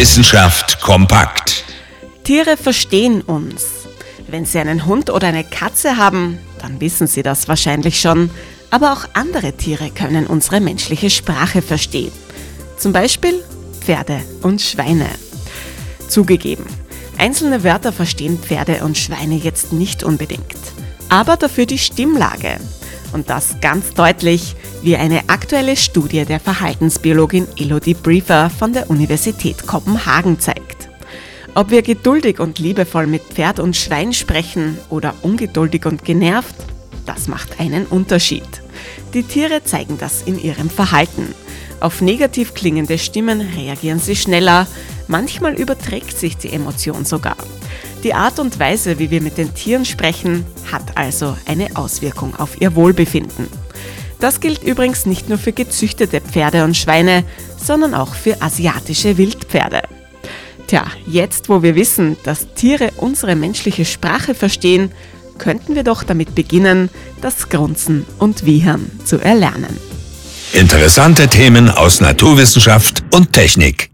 Wissenschaft kompakt. Tiere verstehen uns. Wenn Sie einen Hund oder eine Katze haben, dann wissen Sie das wahrscheinlich schon. Aber auch andere Tiere können unsere menschliche Sprache verstehen. Zum Beispiel Pferde und Schweine. Zugegeben, einzelne Wörter verstehen Pferde und Schweine jetzt nicht unbedingt. Aber dafür die Stimmlage. Und das ganz deutlich, wie eine aktuelle Studie der Verhaltensbiologin Elodie Briefer von der Universität Kopenhagen zeigt. Ob wir geduldig und liebevoll mit Pferd und Schwein sprechen oder ungeduldig und genervt, das macht einen Unterschied. Die Tiere zeigen das in ihrem Verhalten. Auf negativ klingende Stimmen reagieren sie schneller, manchmal überträgt sich die Emotion sogar. Die Art und Weise, wie wir mit den Tieren sprechen, hat also eine Auswirkung auf ihr Wohlbefinden. Das gilt übrigens nicht nur für gezüchtete Pferde und Schweine, sondern auch für asiatische Wildpferde. Tja, jetzt wo wir wissen, dass Tiere unsere menschliche Sprache verstehen, könnten wir doch damit beginnen, das Grunzen und Wiehern zu erlernen. Interessante Themen aus Naturwissenschaft und Technik.